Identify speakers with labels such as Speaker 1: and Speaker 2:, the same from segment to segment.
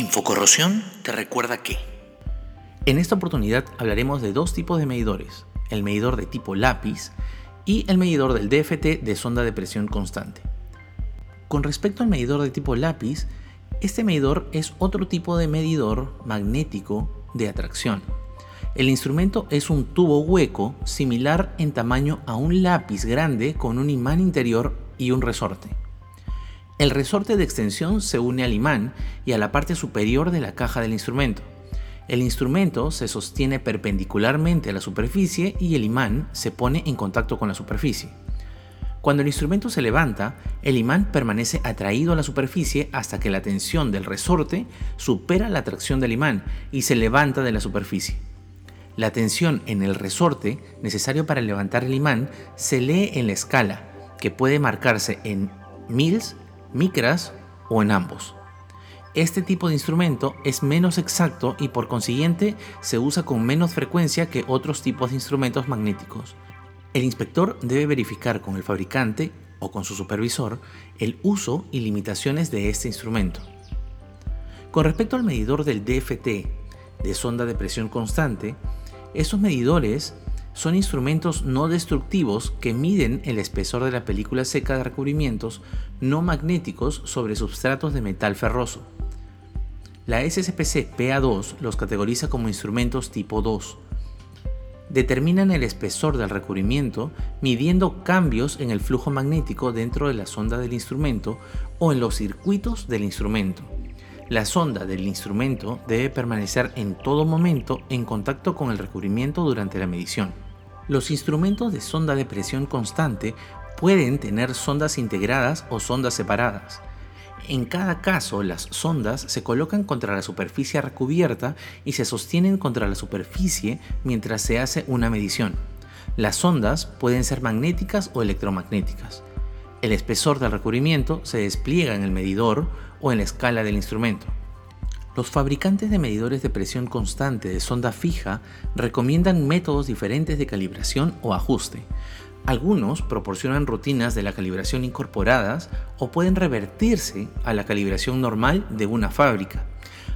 Speaker 1: Infocorrosión te recuerda que... En esta oportunidad hablaremos de dos tipos de medidores, el medidor de tipo lápiz y el medidor del DFT de sonda de presión constante. Con respecto al medidor de tipo lápiz, este medidor es otro tipo de medidor magnético de atracción. El instrumento es un tubo hueco similar en tamaño a un lápiz grande con un imán interior y un resorte. El resorte de extensión se une al imán y a la parte superior de la caja del instrumento. El instrumento se sostiene perpendicularmente a la superficie y el imán se pone en contacto con la superficie. Cuando el instrumento se levanta, el imán permanece atraído a la superficie hasta que la tensión del resorte supera la atracción del imán y se levanta de la superficie. La tensión en el resorte necesario para levantar el imán se lee en la escala, que puede marcarse en mils, micras o en ambos. Este tipo de instrumento es menos exacto y por consiguiente se usa con menos frecuencia que otros tipos de instrumentos magnéticos. El inspector debe verificar con el fabricante o con su supervisor el uso y limitaciones de este instrumento. Con respecto al medidor del DFT de sonda de presión constante, estos medidores son instrumentos no destructivos que miden el espesor de la película seca de recubrimientos no magnéticos sobre substratos de metal ferroso. La SSPC PA2 los categoriza como instrumentos tipo 2. Determinan el espesor del recubrimiento midiendo cambios en el flujo magnético dentro de la sonda del instrumento o en los circuitos del instrumento. La sonda del instrumento debe permanecer en todo momento en contacto con el recubrimiento durante la medición. Los instrumentos de sonda de presión constante pueden tener sondas integradas o sondas separadas. En cada caso, las sondas se colocan contra la superficie recubierta y se sostienen contra la superficie mientras se hace una medición. Las sondas pueden ser magnéticas o electromagnéticas. El espesor del recubrimiento se despliega en el medidor o en la escala del instrumento. Los fabricantes de medidores de presión constante de sonda fija recomiendan métodos diferentes de calibración o ajuste. Algunos proporcionan rutinas de la calibración incorporadas o pueden revertirse a la calibración normal de una fábrica.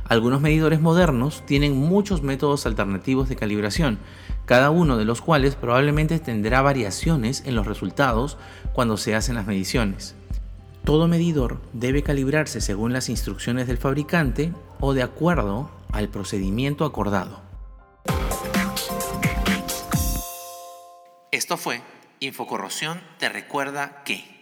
Speaker 1: Algunos medidores modernos tienen muchos métodos alternativos de calibración, cada uno de los cuales probablemente tendrá variaciones en los resultados cuando se hacen las mediciones. Todo medidor debe calibrarse según las instrucciones del fabricante o de acuerdo al procedimiento acordado. Esto fue Infocorrosión te recuerda que...